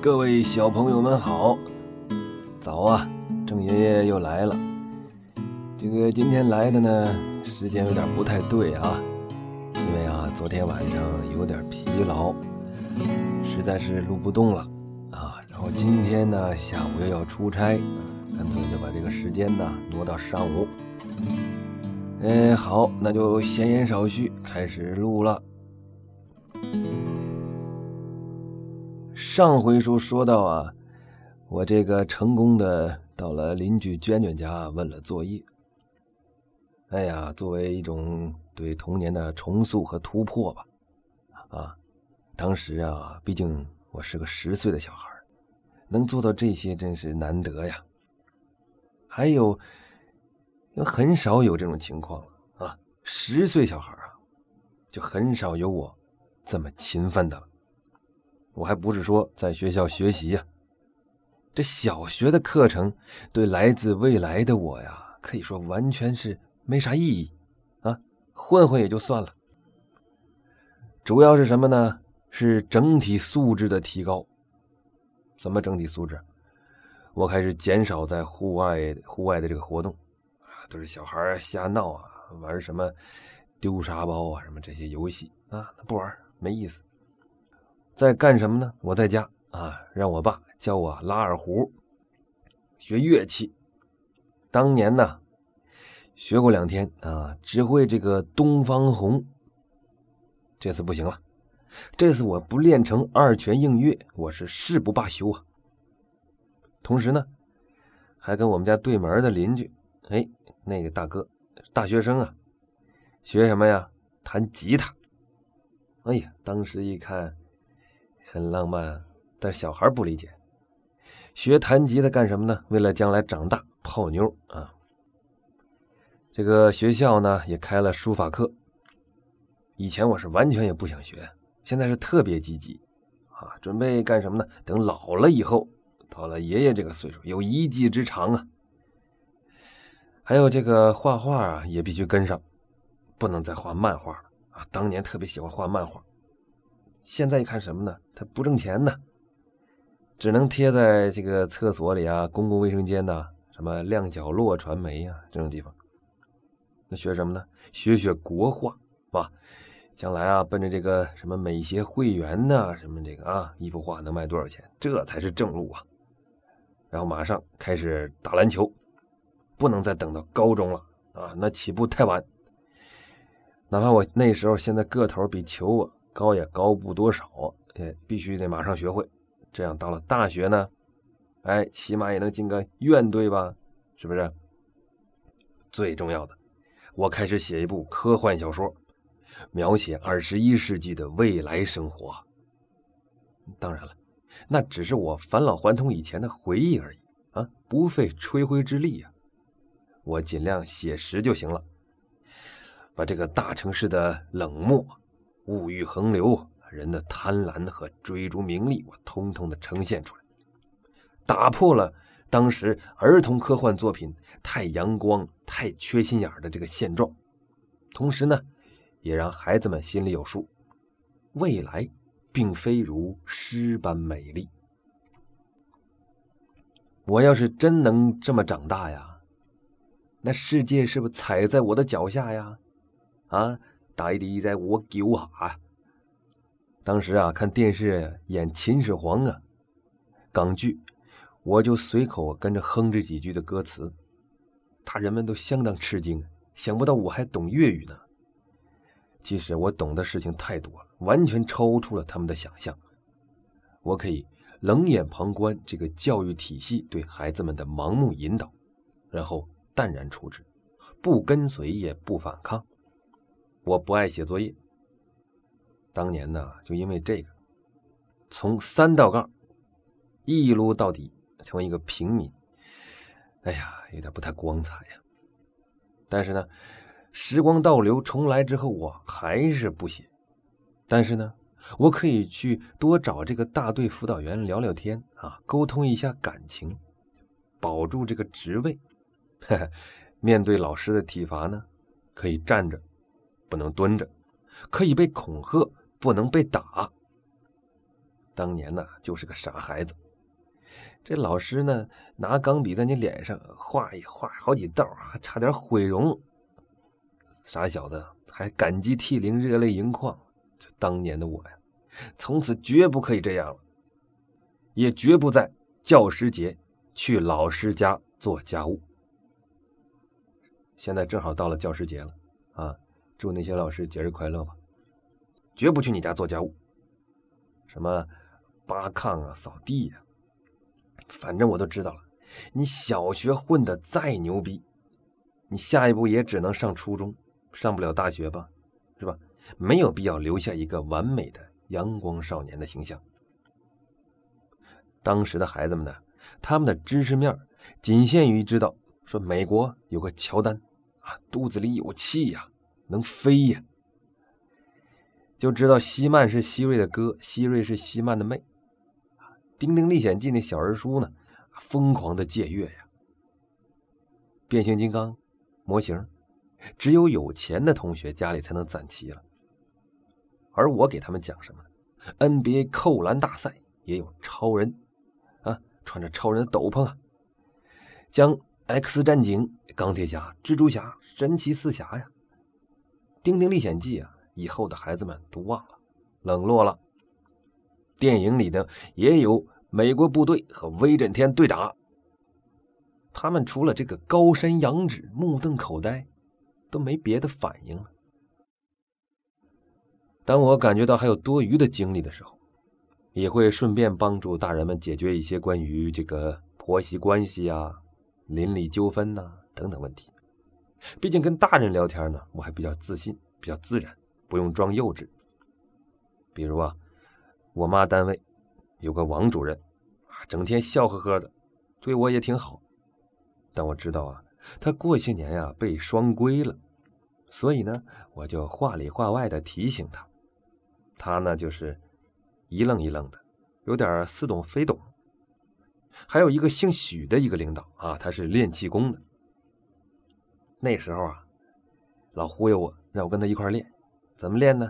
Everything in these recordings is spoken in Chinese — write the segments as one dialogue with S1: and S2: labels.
S1: 各位小朋友们好，早啊！郑爷爷又来了。这个今天来的呢，时间有点不太对啊，因为啊，昨天晚上有点疲劳，实在是录不动了啊。然后今天呢，下午又要出差，干脆就把这个时间呢挪到上午。哎，好，那就闲言少叙，开始录了。上回书说到啊，我这个成功的到了邻居娟娟家问了作业。哎呀，作为一种对童年的重塑和突破吧，啊，当时啊，毕竟我是个十岁的小孩，能做到这些真是难得呀。还有，很少有这种情况了啊，十岁小孩啊，就很少有我这么勤奋的了。我还不是说在学校学习呀，这小学的课程对来自未来的我呀，可以说完全是没啥意义啊，混混也就算了。主要是什么呢？是整体素质的提高。怎么整体素质？我开始减少在户外户外的这个活动啊，都是小孩瞎闹啊，玩什么丢沙包啊，什么这些游戏啊，不玩没意思。在干什么呢？我在家啊，让我爸教我拉二胡，学乐器。当年呢，学过两天啊，只会这个《东方红》。这次不行了，这次我不练成二泉映月，我是誓不罢休啊。同时呢，还跟我们家对门的邻居，哎，那个大哥，大学生啊，学什么呀？弹吉他。哎呀，当时一看。很浪漫，但小孩不理解。学弹吉他干什么呢？为了将来长大泡妞啊！这个学校呢也开了书法课。以前我是完全也不想学，现在是特别积极啊！准备干什么呢？等老了以后，到了爷爷这个岁数，有一技之长啊！还有这个画画啊，也必须跟上，不能再画漫画了啊！当年特别喜欢画漫画。现在一看什么呢？他不挣钱呢，只能贴在这个厕所里啊、公共卫生间呐、什么亮角落传媒啊这种地方。那学什么呢？学学国画，啊，将来啊，奔着这个什么美协会员呐，什么这个啊，一幅画能卖多少钱？这才是正路啊。然后马上开始打篮球，不能再等到高中了啊，那起步太晚。哪怕我那时候现在个头比球我。高也高不多少，哎，必须得马上学会，这样到了大学呢，哎，起码也能进个院队吧，是不是？最重要的，我开始写一部科幻小说，描写二十一世纪的未来生活。当然了，那只是我返老还童以前的回忆而已啊，不费吹灰之力呀，我尽量写实就行了，把这个大城市的冷漠。物欲横流，人的贪婪和追逐名利，我通通的呈现出来，打破了当时儿童科幻作品太阳光、太缺心眼的这个现状，同时呢，也让孩子们心里有数，未来并非如诗般美丽。我要是真能这么长大呀，那世界是不是踩在我的脚下呀？啊？大地在我脚下。当时啊，看电视演秦始皇啊，港剧，我就随口跟着哼这几句的歌词，大人们都相当吃惊，想不到我还懂粤语呢。其实我懂的事情太多了，完全超出了他们的想象。我可以冷眼旁观这个教育体系对孩子们的盲目引导，然后淡然处之，不跟随也不反抗。我不爱写作业。当年呢，就因为这个，从三道杠一撸到底，成为一个平民。哎呀，有点不太光彩呀。但是呢，时光倒流重来之后，我还是不写。但是呢，我可以去多找这个大队辅导员聊聊天啊，沟通一下感情，保住这个职位。面对老师的体罚呢，可以站着。不能蹲着，可以被恐吓，不能被打。当年呢就是个傻孩子。这老师呢拿钢笔在你脸上画一画好几道啊，差点毁容。傻小子还感激涕零，热泪盈眶。这当年的我呀，从此绝不可以这样了，也绝不在教师节去老师家做家务。现在正好到了教师节了，祝那些老师节日快乐吧！绝不去你家做家务，什么扒炕啊、扫地呀，反正我都知道了。你小学混的再牛逼，你下一步也只能上初中，上不了大学吧？是吧？没有必要留下一个完美的阳光少年的形象。当时的孩子们呢，他们的知识面仅限于知道说美国有个乔丹啊，肚子里有气呀，能飞呀。就知道希曼是希瑞的哥，希瑞是希曼的妹。《丁丁历险记》那小人书呢，疯狂的借阅呀。变形金刚模型，只有有钱的同学家里才能攒齐了。而我给他们讲什么？NBA 扣篮大赛也有超人啊，穿着超人的斗篷啊，将 X 战警、钢铁侠、蜘蛛侠、神奇四侠呀，《丁丁历险记》啊。以后的孩子们都忘了，冷落了。电影里的也有美国部队和威震天对打，他们除了这个高山仰止、目瞪口呆，都没别的反应了。当我感觉到还有多余的精力的时候，也会顺便帮助大人们解决一些关于这个婆媳关系啊、邻里纠纷呐等等问题。毕竟跟大人聊天呢，我还比较自信，比较自然。不用装幼稚。比如啊，我妈单位有个王主任啊，整天笑呵呵的，对我也挺好。但我知道啊，他过些年呀被双规了，所以呢，我就话里话外的提醒他。他呢就是一愣一愣的，有点似懂非懂。还有一个姓许的一个领导啊，他是练气功的。那时候啊，老忽悠我，让我跟他一块练。怎么练呢？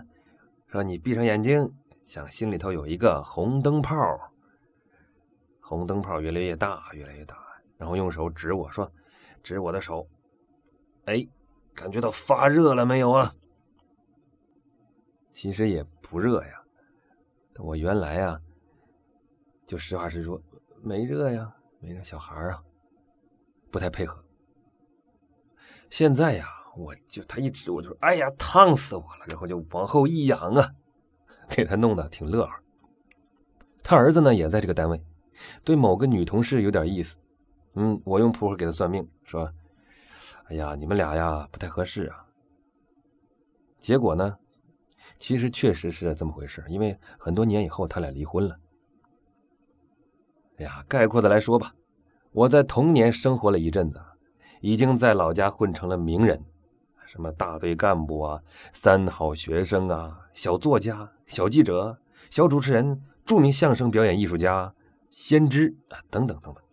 S1: 说你闭上眼睛，想心里头有一个红灯泡，红灯泡越来越大，越来越大，然后用手指我说：“指我的手，哎，感觉到发热了没有啊？”其实也不热呀，我原来啊，就实话实说，没热呀，没热。小孩啊，不太配合。现在呀。我就他一指我就说：“哎呀，烫死我了！”然后就往后一仰啊，给他弄得挺乐呵。他儿子呢也在这个单位，对某个女同事有点意思。嗯，我用扑克给他算命，说：“哎呀，你们俩呀不太合适啊。”结果呢，其实确实是这么回事，因为很多年以后他俩离婚了。哎呀，概括的来说吧，我在童年生活了一阵子，已经在老家混成了名人。什么大队干部啊，三好学生啊，小作家、小记者、小主持人、著名相声表演艺术家、先知啊，等等等等，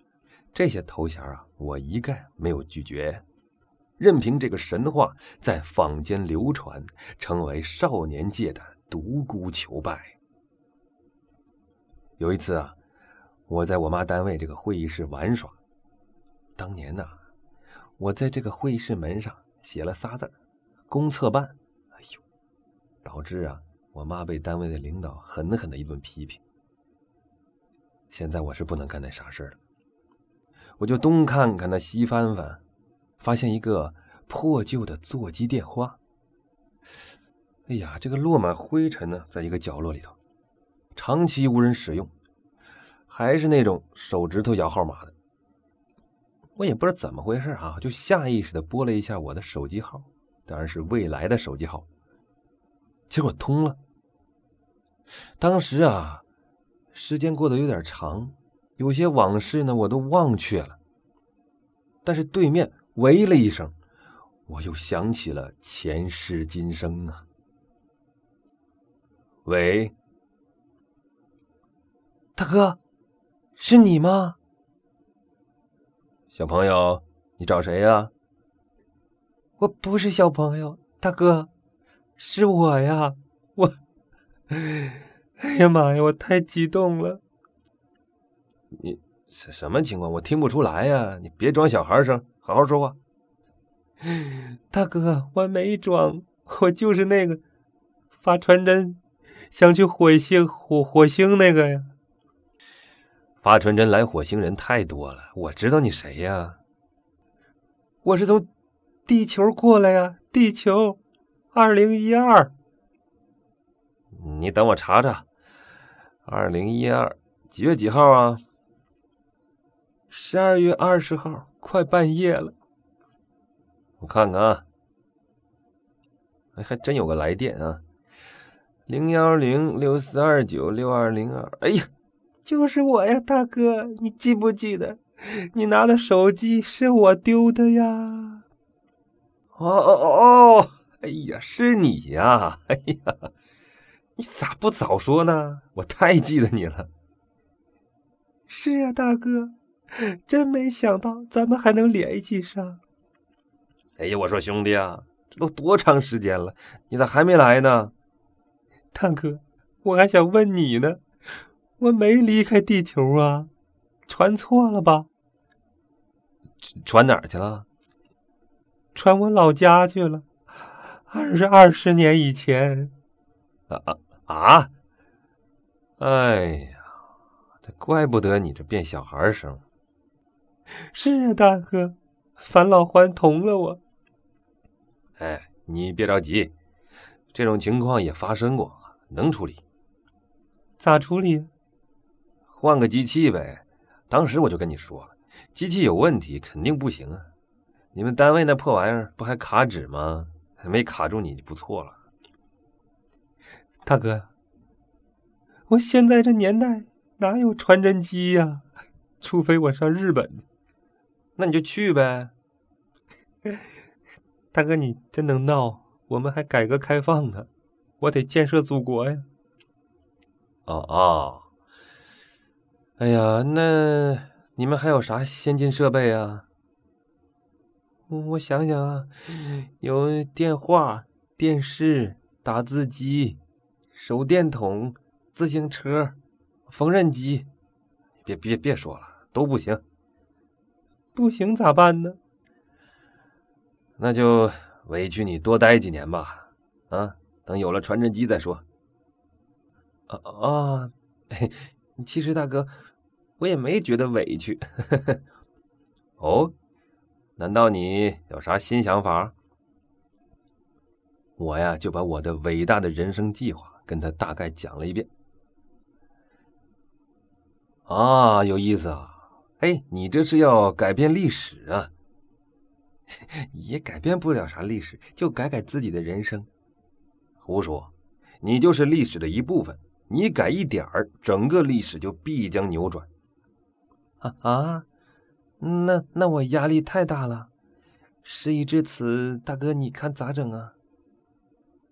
S1: 这些头衔啊，我一概没有拒绝，任凭这个神话在坊间流传，成为少年界的独孤求败。有一次啊，我在我妈单位这个会议室玩耍，当年呢，我在这个会议室门上。写了仨字儿公测办”，哎呦，导致啊，我妈被单位的领导狠狠的一顿批评。现在我是不能干那傻事了，我就东看看那西翻翻，发现一个破旧的座机电话。哎呀，这个落满灰尘呢，在一个角落里头，长期无人使用，还是那种手指头摇号码的。我也不知道怎么回事啊，就下意识的拨了一下我的手机号，当然是未来的手机号。结果通了。当时啊，时间过得有点长，有些往事呢我都忘却了。但是对面喂了一声，我又想起了前世今生啊。喂，
S2: 大哥，是你吗？
S1: 小朋友，你找谁呀？
S2: 我不是小朋友，大哥，是我呀，我哎呀妈呀，我太激动了！
S1: 你什什么情况？我听不出来呀！你别装小孩声，好好说话。
S2: 大哥，我没装，我就是那个发传真想去火星火火星那个呀。
S1: 发传真来火星人太多了，我知道你谁呀？
S2: 我是从地球过来呀，地球二零一二。
S1: 你等我查查，二零一二几月几号啊？
S2: 十二月二十号，快半夜了。
S1: 我看看啊，哎，还真有个来电啊，零幺零六四二九六二零二。哎呀，
S2: 就是我呀，大哥，你记不记得？你拿的手机是我丢的呀。
S1: 哦哦哦！哎呀，是你呀！哎呀，你咋不早说呢？我太记得你了。
S2: 是啊，大哥，真没想到咱们还能联系上。
S1: 哎呀，我说兄弟啊，这都多长时间了，你咋还没来呢？
S2: 大哥，我还想问你呢，我没离开地球啊，传错了吧？
S1: 传哪儿去了？
S2: 传我老家去了，二十二十年以前。
S1: 啊啊啊！哎呀，这怪不得你这变小孩声。
S2: 是啊，大哥，返老还童了我。
S1: 哎，你别着急，这种情况也发生过，能处理。
S2: 咋处理？
S1: 换个机器呗。当时我就跟你说了，机器有问题，肯定不行啊。你们单位那破玩意儿不还卡纸吗？没卡住你就不错了。
S2: 大哥，我现在这年代哪有传真机呀？除非我上日本，
S1: 那你就去呗。
S2: 大哥，你真能闹！我们还改革开放呢，我得建设祖国呀！
S1: 哦哦，哎呀，那你们还有啥先进设备啊？
S2: 我想想啊，有电话、电视、打字机、手电筒、自行车、缝纫机。
S1: 别别别说了，都不行。
S2: 不行咋办呢？
S1: 那就委屈你多待几年吧，啊，等有了传真机再说。
S2: 啊啊，其实大哥，我也没觉得委屈。
S1: 哦，难道你有啥新想法？我呀，就把我的伟大的人生计划跟他大概讲了一遍。啊，有意思啊！哎，你这是要改变历史啊？
S2: 也改变不了啥历史，就改改自己的人生。
S1: 胡说！你就是历史的一部分，你改一点儿，整个历史就必将扭转。
S2: 啊啊！那那我压力太大了。事已至此，大哥你看咋整啊？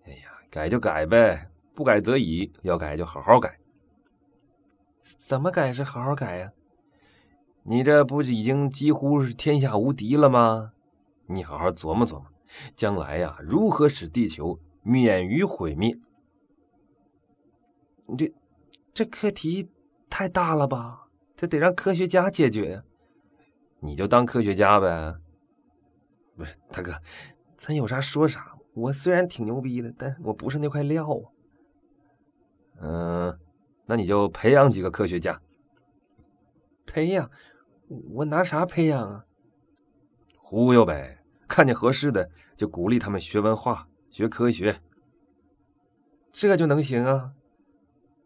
S1: 哎呀，改就改呗，不改则已，要改就好好改。
S2: 怎么改是好好改呀？
S1: 你这不已经几乎是天下无敌了吗？你好好琢磨琢磨，将来呀，如何使地球免于毁灭？
S2: 你这这课题太大了吧？这得让科学家解决呀。
S1: 你就当科学家呗。
S2: 不是大哥，咱有啥说啥。我虽然挺牛逼的，但我不是那块料啊。
S1: 嗯，那你就培养几个科学家。
S2: 培养？我拿啥培养啊？
S1: 忽悠呗，看见合适的就鼓励他们学文化、学科学，
S2: 这就能行啊？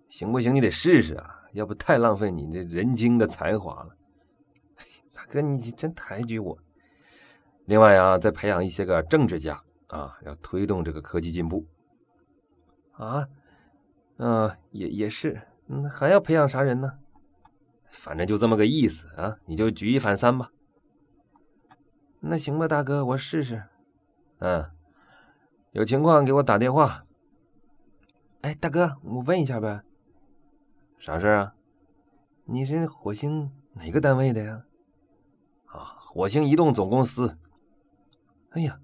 S1: 行不行？你得试试啊，要不太浪费你这人精的才华了。
S2: 大哥，你真抬举我。
S1: 另外啊，再培养一些个政治家啊，要推动这个科技进步。
S2: 啊，嗯，也也是，嗯，还要培养啥人呢？
S1: 反正就这么个意思啊，你就举一反三吧。
S2: 那行吧，大哥，我试试。
S1: 嗯，有情况给我打电话。
S2: 哎，大哥，我问一下呗。
S1: 啥事啊？
S2: 你是火星哪个单位的呀？
S1: 啊，火星移动总公司。
S2: 哎呀，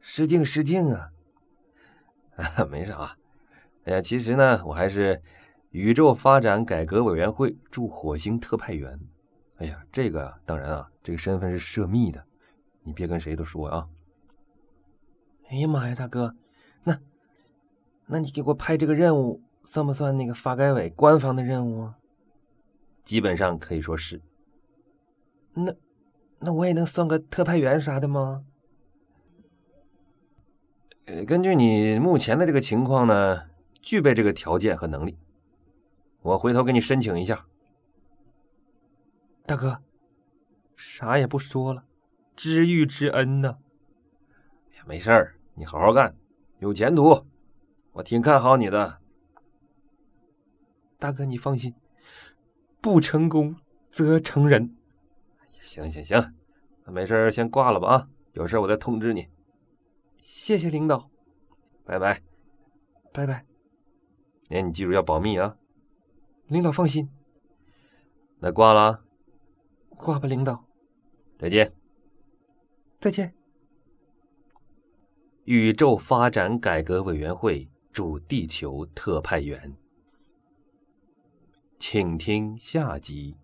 S2: 失敬失敬啊！
S1: 没啥。哎呀，其实呢，我还是宇宙发展改革委员会驻火星特派员。哎呀，这个当然啊，这个身份是涉密的，你别跟谁都说啊。
S2: 哎呀妈呀，大哥，那，那你给我派这个任务，算不算那个发改委官方的任务啊？
S1: 基本上可以说是。
S2: 那，那我也能算个特派员啥的吗？
S1: 呃，根据你目前的这个情况呢，具备这个条件和能力。我回头给你申请一下。
S2: 大哥，啥也不说了，知遇之恩呐。
S1: 没事儿，你好好干，有前途，我挺看好你的。
S2: 大哥，你放心，不成功则成仁。
S1: 行行行，那没事先挂了吧啊，有事我再通知你。
S2: 谢谢领导，
S1: 拜拜，
S2: 拜拜。
S1: 哎，你记住要保密啊。
S2: 领导放心。
S1: 那挂了。
S2: 啊挂吧，领导。
S1: 再见。
S2: 再见。
S1: 宇宙发展改革委员会驻地球特派员，请听下集。